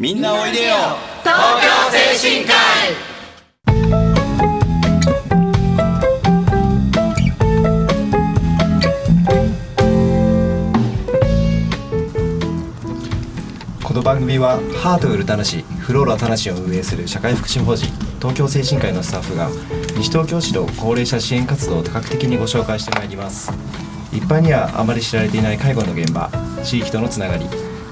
みんなおいでよ。東京精神科医。この番組はハートウルタナシフローラタナシを運営する社会福祉法人東京精神科医のスタッフが西東京市の高齢者支援活動を多角的にご紹介してまいります。一般にはあまり知られていない介護の現場地域とのつながり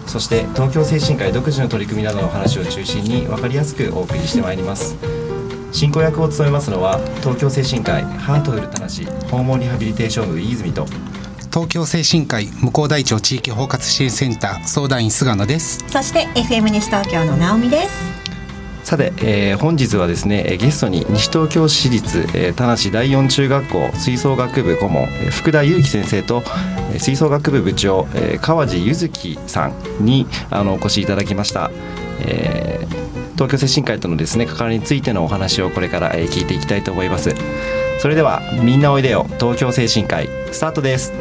そして東京精神科医独自の取り組みなどの話を中心に分かりやすくお送りしてまいります。進行役を務めますのは東京精神科医ハートウルタナシ訪問リハビリテーション部飯泉と東京精神科医向こう大町地域包括支援センター相談員菅野です。そして FM 西東京の直美ですさて、えー本日はですねゲストに西東京市立、えー田無第四中学校吹奏楽部顧問、福田裕樹先生と、吹奏楽部部長、えー川地柚月さんにあのお越しいただきました、えー東京精神科医とのですね関わりについてのお話をこれから、えー聞いていきたいと思います。それではみんなおいでよ東京精神科医スタートです。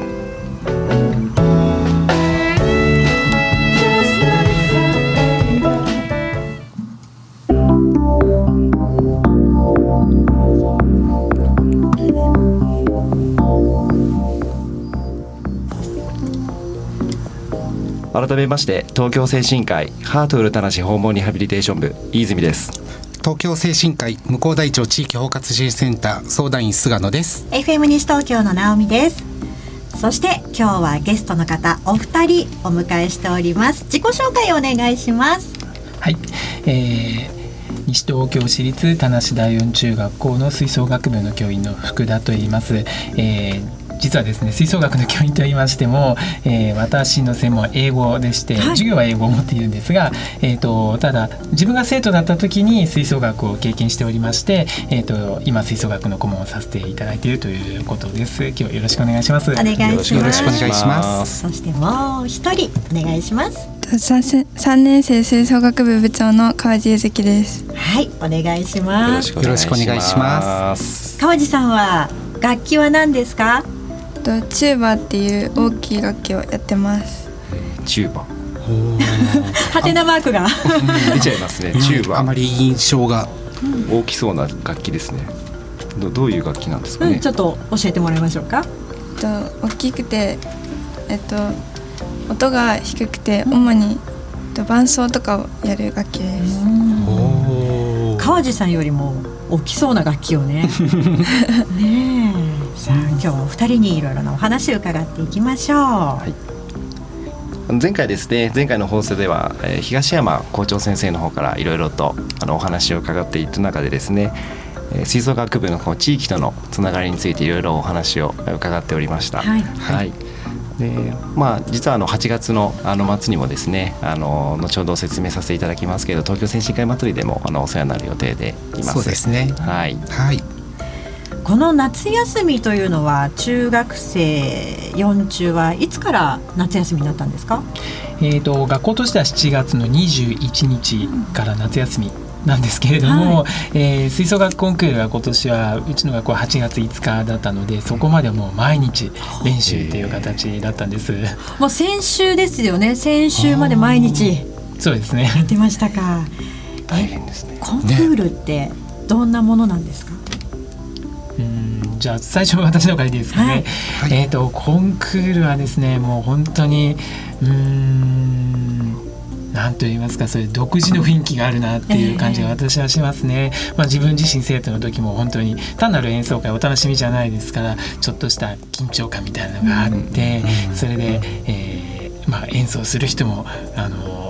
改めまして東京精神科医ハートウルタナシ訪問リハビリテーション部飯泉です。東京精神科医向こう大町地域包括支援センター相談員菅野です。FM 西東京の直美です。そして今日はゲストの方お二人お迎えしております。自己紹介お願いします。はい、えー西東京市立田無第四中学校の吹奏楽部の教員の福田と言います。えー実はですね吹奏楽の教員と言いましても、えー私の専門は英語でして、はい。授業は英語を持っているんですが、えー、とただ自分が生徒だった時に吹奏楽を経験しておりまして、えー、と今吹奏楽の顧問をさせていただいているということです。今日はよろしくお願いします。お願いします。よろしくお願いします。そしてもう一人お願いします。三三年生吹奏楽部部長の川地ゆずきです。はいお願いします。よろしくお願いします。川地さんは楽器は何ですか？とチューバーっていう大きい楽器をやってます。チューバ。ハテナマークが。出ちゃいますねチューバ。あまり印象が。大きそうな楽器ですね。どどういう楽器なんですかね？うんちょっと教えてもらいましょうか。と大きくてえっと音が低くて主にと伴奏とかをやる楽器です。川地さんよりも大きそうな楽器をね。ねえさあ今日はお二人にいろいろなお話を伺っていきましょう、い。前回ですね前回の放送では、えー東山校長先生の方からいろいろとあのお話を伺っていった中でですね、えー吹奏楽部のこう地域とのつながりについていろいろお話を伺っておりました。はい。はい。でまあ、実はあの8月のあの末にもですねあの後ほど説明させていただきますけど東京精神科医祭りでもあのお世話になる予定でいます。そうですね。はい、はいこの夏休みというのは中学生4中はいつから夏休みになったんですか？えー、と学校としては7月の21日から夏休みなんですけれども、えー吹奏楽コンクールが今年はうちの学校は8月5日だったのでそこまでもう毎日練習っていう形だったんです。もう先週ですよね。先週まで毎日そうですね。やってましたか。大変ですね。コンクールってどんなものなんですか、うん。じゃあ最初私のからいいですかね。はい。はい。えっ、とコンクールはですねもう本当にうーんなんと言いますかそういう独自の雰囲気があるなっていう感じが私はしますね。まあ自分自身生徒の時も本当に単なる演奏会お楽しみじゃないですからちょっとした緊張感みたいなのがあって、それで、えーまあ演奏する人もあの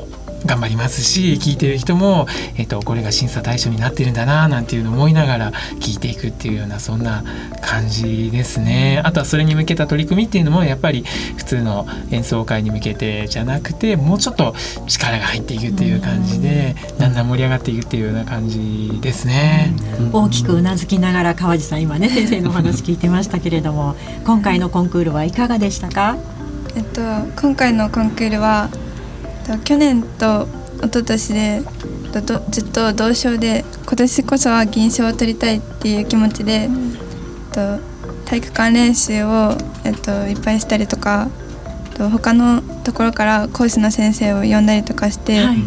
頑張りますし聞いてる人も、えっとこれが審査対象になってるんだななんていうのを思いながら聞いていくっていうようなそんな感じですね。あとはそれに向けた取り組みっていうのもやっぱり普通の演奏会に向けてじゃなくてもうちょっと力が入っていくっていう感じでだんだん盛り上がっていくっていうような感じですね。大きくうなずきながら川地さん今ね 先生のお話聞いてましたけれども今回のコンクールはいかがでしたか？えっと今回のコンクールはと去年と一昨年でずっと同賞で今年こそは銀賞を取りたいっていう気持ちで、えっと体育館練習を、えっと、いっぱいしたりとかと他のところから講師の先生を呼んだりとかして、はい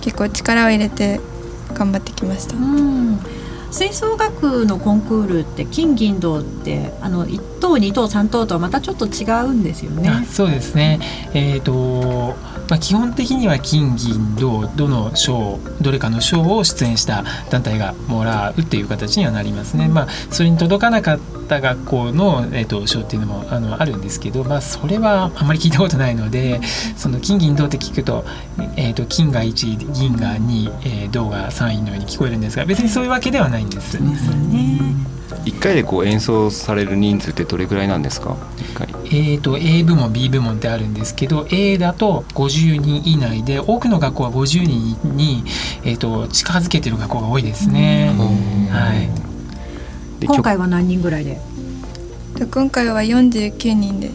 結構力を入れて頑張ってきました。うん吹奏楽のコンクールって金銀銅ってあの1等2等3等とはまたちょっと違うんですよね。そうですね。えっ、ー、とまあ基本的には金銀銅どの賞どれかの賞を出演した団体がもらうっていう形にはなりますね。まあそれに届かなかった学校のえっ、ー、と賞っていうのもあのあるんですけど、まあそれはあんまり聞いたことないので、その金銀銅って聞くとえっ、ー、と金が1位銀が2位、えー、銅が3位のように聞こえるんですが、別にそういうわけではないんです。ね。1回でこう演奏される人数ってどれぐらいなんですか？えーと、A 部門 B 部門ってあるんですけど A だと50人以内で多くの学校は50人に、えーと、近づけてる学校が多いですね。はい、今回は何人ぐらいで？今回は49人で。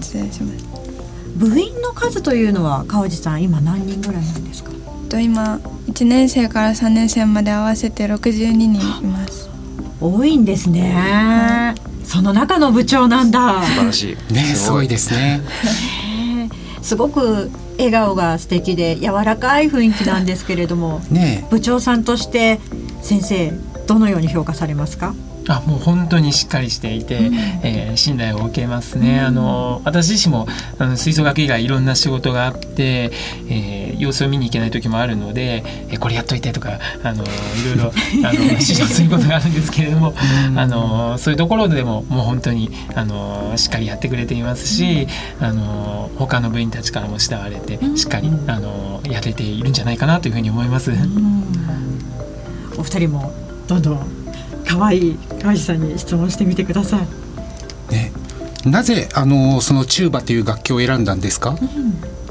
出演します。部員の数というのは川地さん今何人ぐらいなんですか？と今1年生から3年生まで合わせて62人います。多いんですね、その中の部長なんだ。素晴らしい。ねすごい。ですね。すごく笑顔が素敵で柔らかい雰囲気なんですけれども、ね、部長さんとして先生どのように評価されますか？あもう本当にしっかりしていて、うん、えー、信頼を受けますね。うん、あの私自身もあの吹奏楽以外いろんな仕事があって、えー、様子を見に行けない時もあるので、えー、これやっといてとかあのいろいろ あの指導することがあるんですけれども、うん、あのそういうところでももう本当にあのしっかりやってくれていますし、あの他の部員たちからも慕われてしっかりあのやれているんじゃないかなというふうに思います。お二人もどんどん可愛い川地さんに質問してみてください。ね、なぜあのそのチューバという楽器を選んだんですか？うん、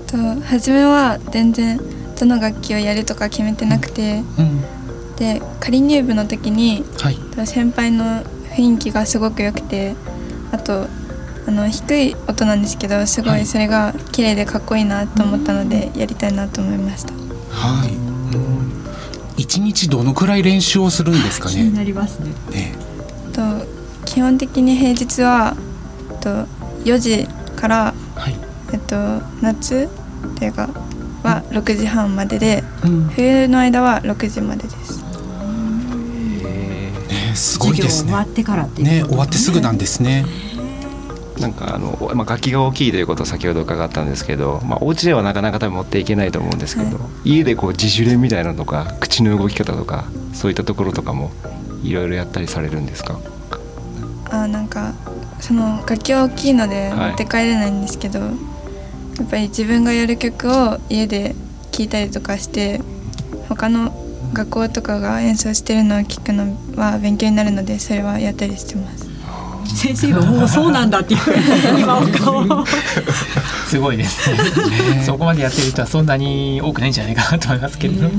と初めは全然どの楽器をやるとか決めてなくて、うん、で仮入部の時に、はい、先輩の雰囲気がすごく良くて、あとあの低い音なんですけどすごいそれが綺麗でかっこいいなと思ったのでやりたいなと思いました。はい。一日どのくらい練習をするんですかね？気になりますね。ねと基本的に平日はと4時から、はい、えっと夏っていうかは6時半までで、うん、冬の間は6時までです。ね、すごいですね。終わってからってね、終わってすぐなんですね。なんかあの、まあ、楽器が大きいということを先ほど伺ったんですけど、まあ、お家ではなかなか多分持っていけないと思うんですけど、はい、家でこう自主練みたいなのとか口の動き方とかそういったところとかもいろいろやったりされるんですか？あなんかその楽器は大きいので持って帰れないんですけど、はい、やっぱり自分がやる曲を家で聴いたりとかして他の学校とかが演奏してるのを聞くのは勉強になるのでそれはやったりしてます。先生がもうそうなんだっていう今お顔すごいですねそこまでやってる人はそんなに多くないんじゃないかなと思いますけれど。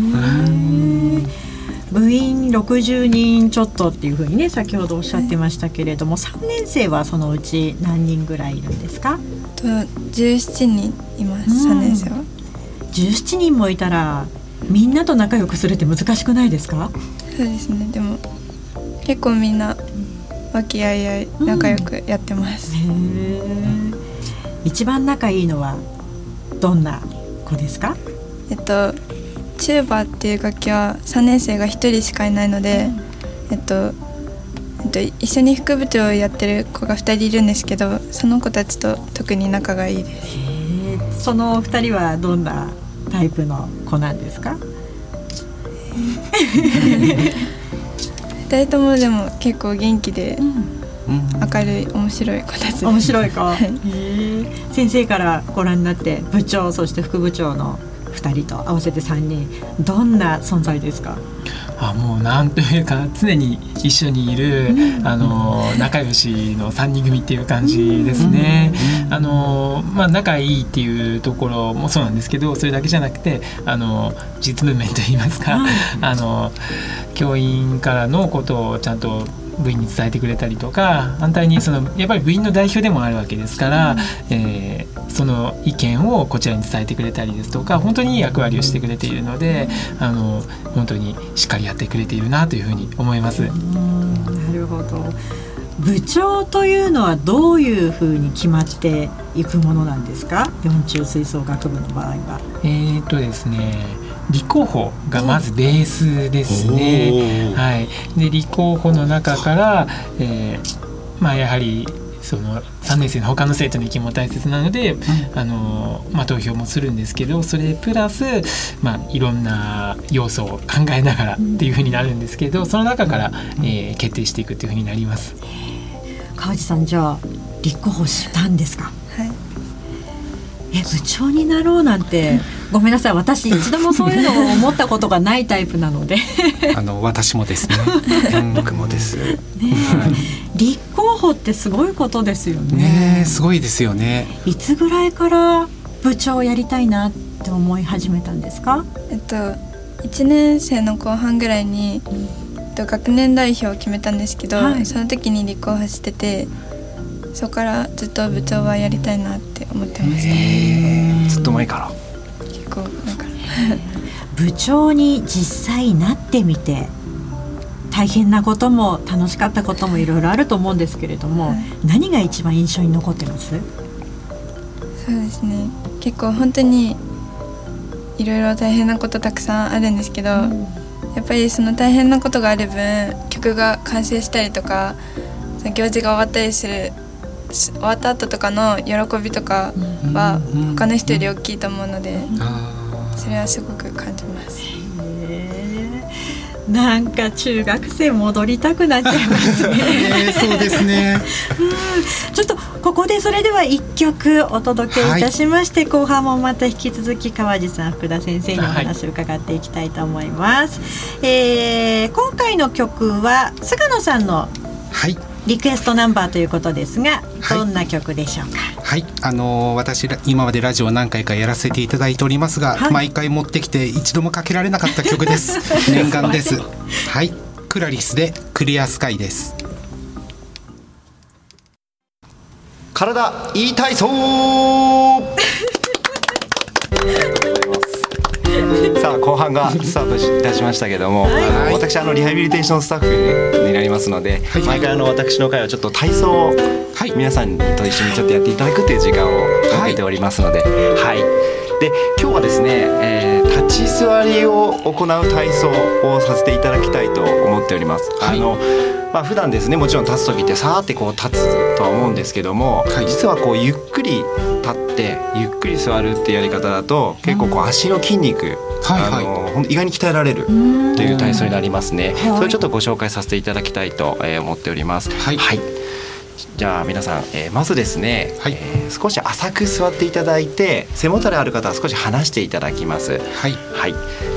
部員60人ちょっとっていうふうにね先ほどおっしゃってましたけれども、3年生はそのうち何人ぐらいいるんですか？と17人います、3年生は。17人もいたらみんなと仲良くするって難しくないですか？そうですね。でも結構みんな和気あいあい仲良くやってます、うん、一番仲いいのはどんな子ですか？えっとチューバっていう楽器は3年生が1人しかいないので、えっとえっと、一緒に副部長をやってる子が2人いるんですけどその子たちと特に仲がいいです。その2人はどんなタイプの子なんですか？二人ともでも結構元気で、明るい面白い子たち面白い子、はい、先生からご覧になって部長そして副部長の2人と合わせて3人どんな存在ですか？あもうなんというか常に一緒にいる、うん、あの仲良しの3人組っていう感じですね。うん、あのまあ、仲いいっていうところもそうなんですけどそれだけじゃなくてあの実務面といいますか、あの教員からのことをちゃんと部員に伝えてくれたりとか反対にそのやっぱり部員の代表でもあるわけですから、えー、その意見をこちらに伝えてくれたりですとか本当にいい役割をしてくれているのであの本当にしっかりやってくれているなというふうに思います。なるほど部長というのはどういうふうに決まっていくものなんですか？四中吹奏楽部の場合は。えー、っとですね立候補がまずベースですね。はい、で立候補の中から、えー、まあやはりその3年生の他の生徒の意見も大切なので、うん、あのまあ、投票もするんですけどそれプラス、まあ、いろんな要素を考えながらっていうふうになるんですけどその中から、えー、決定していくっていうふうになります。川地さんじゃあ立候補したんですか、はい、え部長になろうなんて。ごめんなさい。私一度もそういうのを思ったことがないタイプなので。あの私もですね。僕もです、ね、立候補ってすごいことですよね。ねすごいですよね。いつぐらいから部長をやりたいなって思い始めたんですか？えっと1年生の後半ぐらいに、うん。と学年代表を決めたんですけど、はい、その時に立候補しててそこからずっと部長はやりたいなって思ってました。ずっと前から。結構前か。ら部長に実際なってみて大変なことも楽しかったこともいろいろあると思うんですけれども、はい、何が一番印象に残ってます？そうですね。結構本当にいろいろ大変なことたくさんあるんですけど、うん。やっぱりその大変なことがある分曲が完成したりとか行事が終わったりする終わった後とかの喜びとかは他の人より大きいと思うのでそれはすごく感じます。なんか中学生戻りたくなっちゃいますね。ねそうですね。うん、ちょっとここでそれでは一曲お届けいたしまして、はい、後半もまた引き続き川地さん福田先生にお話を伺っていきたいと思います。はい、えー、今回の曲は菅野さんのはいリクエストナンバーということですが、どんな曲でしょうか？はい、あのー、私今までラジオ何回かやらせていただいておりますが、はい、毎回持ってきて一度もかけられなかった曲です。念願です。はい、クラリスでクリアスカイです。体いい体操 さあ後半がスタートいたしましたけども、はい、あの私あのリハビリテーションスタッフになりますので、はい、毎回あの私の会はちょっと体操を皆さんと一緒にちょっとやっていただくという時間を設けておりますので、はい、はい、で今日はですね、えー、立ち座りを行う体操をさせていただきたいと思っております。あのまあ普段ですねもちろん立つ時ってさーってこう立つとは思うんですけども、はい、実はこうゆっくり立ってゆっくり座るってやり方だと結構こう足の筋肉、はいはい、あの意外に鍛えられるという体操になりますね。それちょっとご紹介させていただきたいと思っております。はい、はい。じゃあ皆さん、えー、まずですね、はい、えー、少し浅く座っていただいて背もたれある方は少し離していただきます。はい、はい、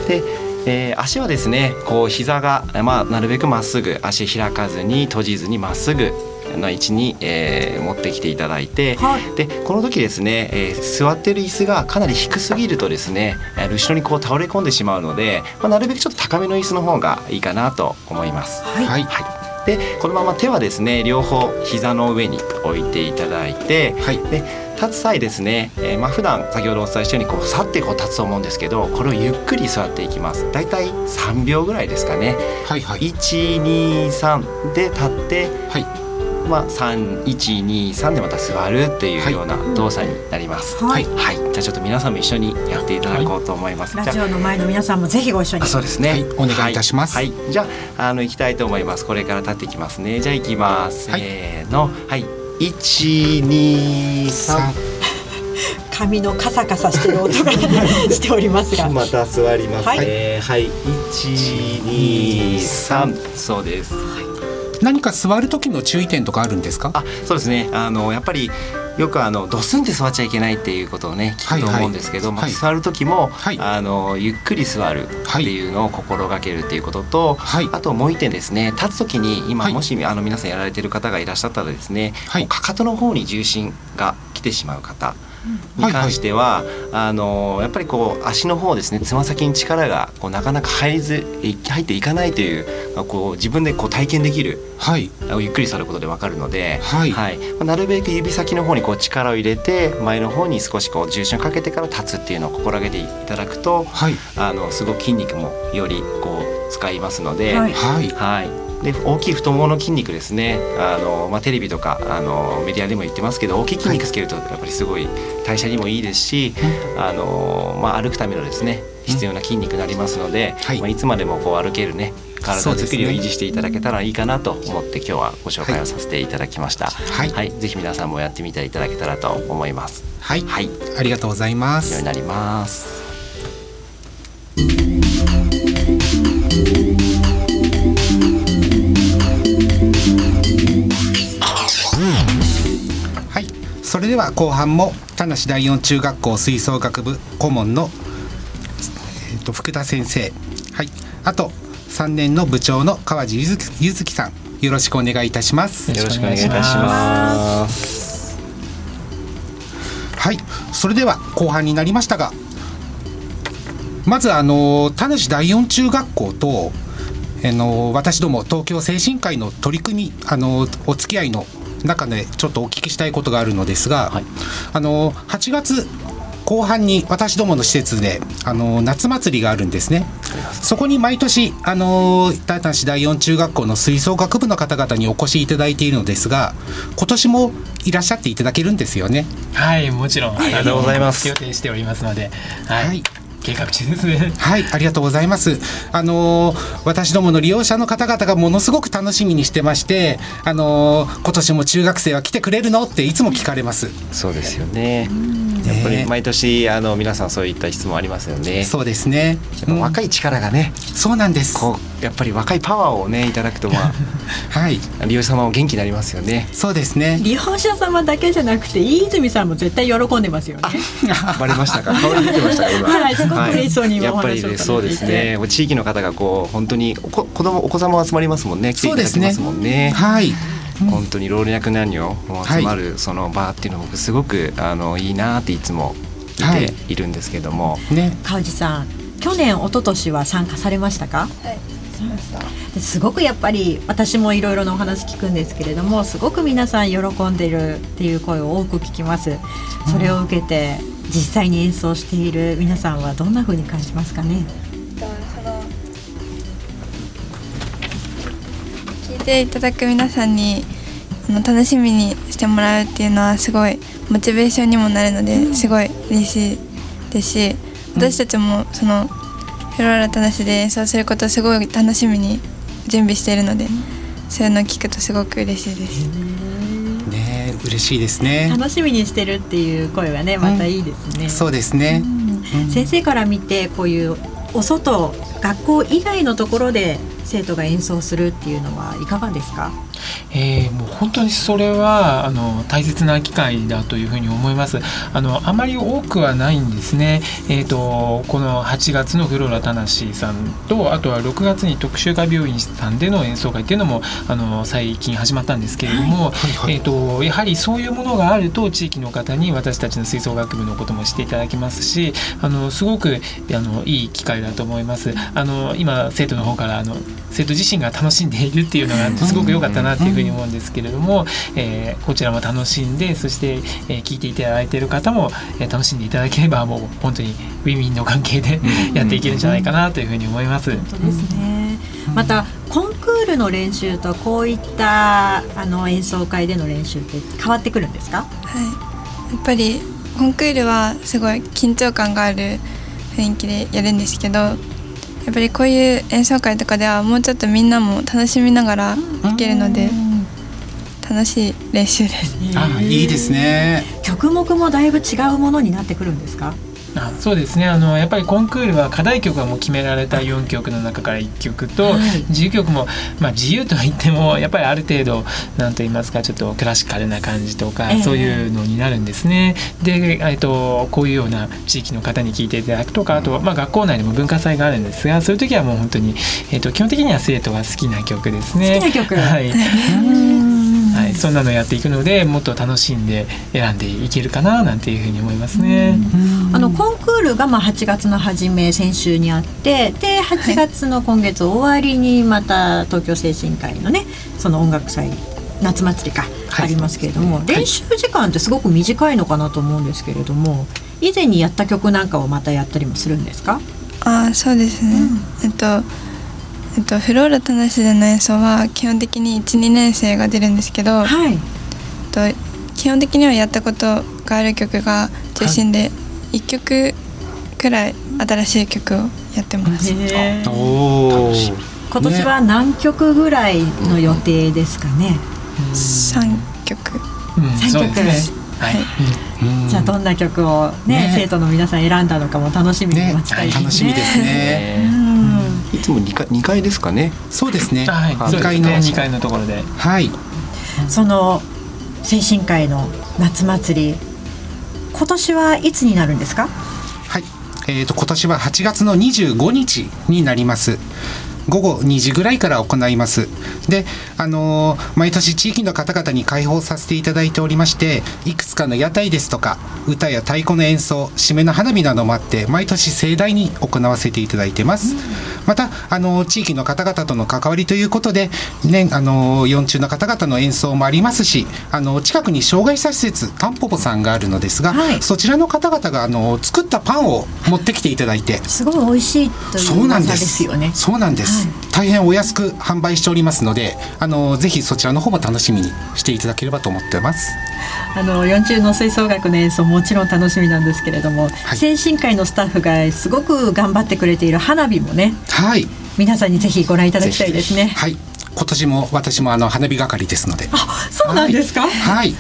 でえー、足はですねこう膝が、まあ、なるべくまっすぐ足開かずに閉じずにまっすぐの位置に、えー、持ってきていただいて、はい、でこの時ですね、えー、座ってる椅子がかなり低すぎるとですね後ろにこう倒れ込んでしまうので、まあ、なるべくちょっと高めの椅子の方がいいかなと思います。はい、はい、はい、でこのまま手はですね両方膝の上に置いていただいて、はい、で立つ際ですね、えー、まあ普段先ほどお伝えしたようにこう去ってこう立つと思うんですけどこれをゆっくり座っていきますだいたい3秒ぐらいですかね、はいはい、123で立って、はいまあ、3123でまた座るっていうような動作になります。はい、はい、じゃあちょっと皆さんも一緒にやっていただこうと思います。ラジオの前の皆さんもぜひご一緒に。そうですね、はい、お願いいたします。はい、じゃああの行きたいと思います。これから立っていきますね。じゃあ行きます。はい、せーの、はい。一二三。髪のカサカサしてる音がしておりますが。また座ります。はい、えー、はい、一二三、そうです。何か座る時の注意点とかあるんですか？あ、そうですね。あのやっぱりよくあのドスンって座っちゃいけないっていうことをね聞くと思うんですけど、はい。はい、まあ、座る時も、はい、あのゆっくり座るっていうのを心がけるっていうことと、はい、あともう一点ですね立つ時に今もし、あの皆さんやられてる方がいらっしゃったらですね、かかとの方に重心が来てしまう方。に関しては、はいはい、あのやっぱりこう足の方ですねつま先に力がこうなかなか入りず入っていかないというこう自分でこう体験できる、はい、ゆっくりさることでわかるので、はい。はい。まあ、なるべく指先の方にこう力を入れて前の方に少しこう重心をかけてから立つっていうのを心がけていただくと、はい、あのすごく筋肉もよりこう使いますので、はい、はいで大きい太ももの筋肉ですね。あの、まあ、テレビとかあのメディアでも言ってますけど大きい筋肉つけるとやっぱりすごい代謝にもいいですし、あのまあ、歩くためのですね必要な筋肉になりますので、はい。まあ、いつまでもこう歩けるね体作りを維持していただけたらいいかなと思って今日はご紹介をさせていただきました。はい。ぜひ皆さんもやってみていただけたらと思います。はい、はい、ありがとうございま以上にすなります。では後半も田無第四中学校吹奏楽部顧問の、えー、と福田先生。はい。あと3年の部長の川地ゆずきさん。よろしくお願いいたします。よろしくお願いいたします。はい。それでは後半になりましたがまずあの田無第四中学校とあの私ども東京精神科医の取り組みあのお付き合いの中でちょっとお聞きしたいことがあるのですが、はい。あの8月後半に私どもの施設であの夏祭りがあるんですね。そこに毎年あの田無第四中学校の吹奏楽部の方々にお越しいただいているのですが今年もいらっしゃっていただけるんですよね。はいもちろん。ありがとうございます。予定しておりますので。はい、はい計画中ですねはい、ありがとうございます。あのー私どもの利用者の方々がものすごく楽しみにしてまして、あのー今年も中学生は来てくれるの？っていつも聞かれます。そうですよね。やっぱり毎年あの皆さんそういった質問ありますよね。そうですね。若い力がね、そうなんです。こうやっぱり若いパワーをねいただくとま はい、あ利用者様も元気になりますよね。そうですね。利用者様だけじゃなくて飯泉さんも絶対喜んでますよね。バレましたか？顔に出てましたか？今。はいすごく嬉しそうに今やっぱりねそうですね。地域の方がこう本当におこ子供お子様も集まりますもんね。来ていただきますもんね。はい、本当に老若男女も集まるその場っていうのは僕すごくあのいいなっていつも見はい。ているんですけども。ね、川地さん去年一昨年は参加されましたか？はいですごくやっぱり私もいろいろなお話聞くんですけれどもすごく皆さん喜んでるっていう声を多く聞きます。それを受けて実際に演奏している皆さんはどんな風に感じますかね？ていただく皆さんにあの楽しみにしてもらうっていうのはすごいモチベーションにもなるのですごい嬉しいですし私たちもそのフローラ楽しで演奏することをすごい楽しみに準備しているのでそういうのを聞くとすごく嬉しいです。ね、嬉しいですね。楽しみにしてるっていう声はねまたいいですね、そうですね。うん。先生から見てこういうお外学校以外のところで生徒が演奏するっていうのはいかがですか？えー、もう本当にそれはあの大切な機会だというふうに思います。あのあまり多くはないんですね。えっ、とこの8月のフローラタナシさんとあとは6月に特集科病院さんでの演奏会っていうのもあの最近始まったんですけれども、はいえっ、とやはりそういうものがあると地域の方に私たちの吹奏楽部のこともしていただきますし、あのすごくあのいい機会だと思います。あの今生徒の方からあの生徒自身が楽しんでいるっていうのがすごく良かったなっていうふうに思うんですけれども、えーこちらも楽しんでそして、えー聞いていただいている方も、えー楽しんでいただければもう本当にウィンウィンの関係でやっていけるんじゃないかなというふうに思います。本当ですね、またコンクールの練習とこういったあの演奏会での練習って変わってくるんですか？はい、やっぱりコンクールはすごい緊張感がある雰囲気でやるんですけどやっぱりこういう演奏会とかではもうちょっとみんなも楽しみながら弾けるので楽しい練習です。あ、いいですね。曲目もだいぶ違うものになってくるんですか？あそうですね。あのやっぱりコンクールは課題曲がもう決められた4曲の中から1曲と、はい。自由曲も、まあ、自由とは言ってもやっぱりある程度なんと言いますかちょっとクラシカルな感じとか、ええ。そういうのになるんですね。で、えっと、こういうような地域の方に聴いていただくとかあと、まあ、学校内でも文化祭があるんですがそういう時はもう本当に、えっと、基本的には生徒が好きな曲ですね。好きな曲。はい はい、そんなのやっていくのでもっと楽しんで選んでいけるかななんていうふうに思いますね。あのコンクールがまあ8月の初め先週にあってで8月の今月終わりにまた東京精神科医のねその音楽祭夏祭りか、はい。ありますけれども練習時間ってすごく短いのかなと思うんですけれども以前にやった曲なんかをまたやったりもするんですか？あーそうですね、えっとえっとフローラ田無での演奏は基本的に12年生が出るんですけど、はい。えっと基本的にはやったことがある曲が中心で1曲くらい新しい曲をやってます。今年は何曲ぐらいの予定ですかね？三曲。うん。三曲。ですね。はい、うん。じゃあどんな曲をねね。生徒の皆さん選んだのかも楽しみにね待ちたいですね。楽しみですね。うんいつも二階二階ですかね。そうですね。はい、階のですね2階のところではい。その精神科医の夏祭り今年はいつになるんですか？はい。えっ、と今年は8月の25日になります。午後2時ぐらいから行います。で、あのー毎年地域の方々に開放させていただいておりまして、いくつかの屋台ですとか、歌や太鼓の演奏、締めの花火などもあって、毎年盛大に行わせていただいてます。また、あのー地域の方々との関わりということで、ね、あのー四中の方々の演奏もありますし、あのー近くに障害者施設、タンポポさんがあるのですが、はいそちらの方々があのー作ったパンを持ってきていただいて、すごい美味しいというそうなんですよね。そうなんです、はい。大変お安く販売しておりますので、あのぜひそちらの方も楽しみにしていただければと思ってます。あの四中の吹奏楽の演奏もちろん楽しみなんですけれども、はい。精神科医のスタッフがすごく頑張ってくれている花火もねはい、皆さんにぜひご覧いただきたいですね。はい、今年も私もあの花火係ですので、あそうなんですか？はい、ぜ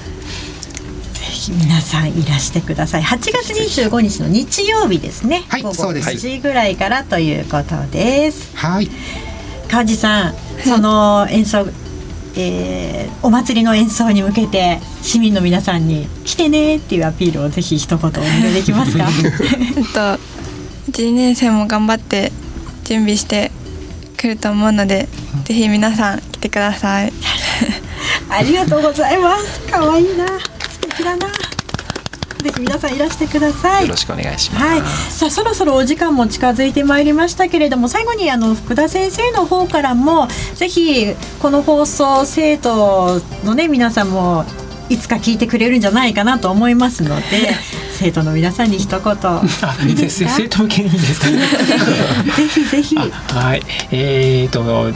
ひ皆さんいらしてください。8月25日の日曜日ですね。はい午後そうです9時ぐらいからということです。はい、川地さん、その演奏、えーお祭りの演奏に向けて市民の皆さんに来てねっていうアピールをぜひ一言お願いできますか？えっと一年生も頑張って準備してくると思うので、ぜひ皆さん来てください。ありがとうございます。可愛いな、素敵だな。ぜひ皆さんいらしてください。よろしくお願いします。はい、さあそろそろお時間も近づいてまいりましたけれども最後にあの福田先生の方からもぜひこの放送生徒のね皆さんもいつか聞いてくれるんじゃないかなと思いますので 生徒の皆さんに一言あいいですか生徒向けにですかね ぜひぜひあはいえー、と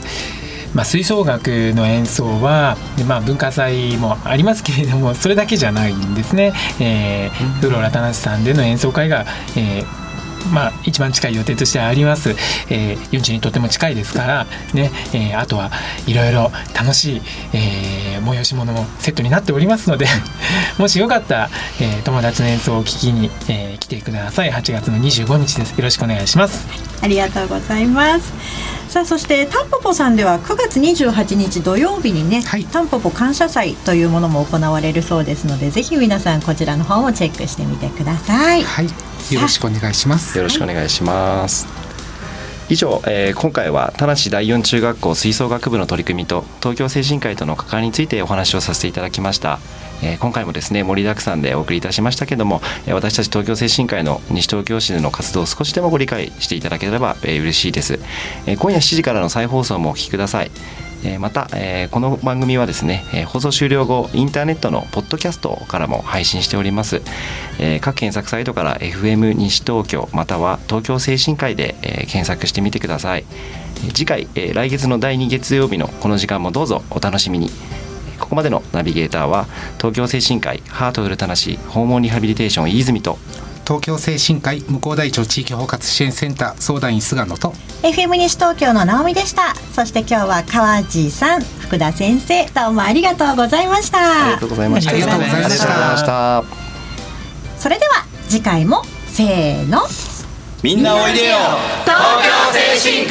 まあ、吹奏楽の演奏は、でまあ、文化祭もありますけれどもそれだけじゃないんですね。えー、フローラ田無さんでの演奏会が、えーまあ、一番近い予定としてあります、えー、40にとても近いですから、ねえーあとはいろいろ楽しい、えー催し物もセットになっておりますので もしよかったら、えー友達の演奏を聞きに、えー来てください8月の25日ですよろしくお願いします。ありがとうございます。さあそしてタンポポさんでは9月28日土曜日にね、はいタンポポ感謝祭というものも行われるそうですのでぜひ皆さんこちらの方もチェックしてみてください。はい、よろしくお願いします。よろしくお願いします。以上、えー今回は田無第四中学校吹奏楽部の取り組みと東京精神科医との関わりについてお話をさせていただきました。えー今回もですね盛りだくさんでお送りいたしましたけども、私たち東京精神科医の西東京市での活動を少しでもご理解していただければ、えー嬉しいです、え今夜7時からの再放送もお聞きください。えまた、えこの番組はですね、え放送終了後インターネットのポッドキャストからも配信しております、え各検索サイトから FM 西東京または東京精神科医で、え検索してみてください、次回、え来月の第2月曜日のこの時間もどうぞお楽しみに。ここまでのナビゲーターは東京精神科医ハートフルたなし訪問リハビリテーション飯泉と東京精神科医向こう大町地域包括支援センター相談員菅野と FM 西東京の直美でした。そして今日は川地さん、福田先生、どうもありがとうございました。ありがとうございましたありがとうございましたそれでは次回もせーの。みんなおいでよ東京精神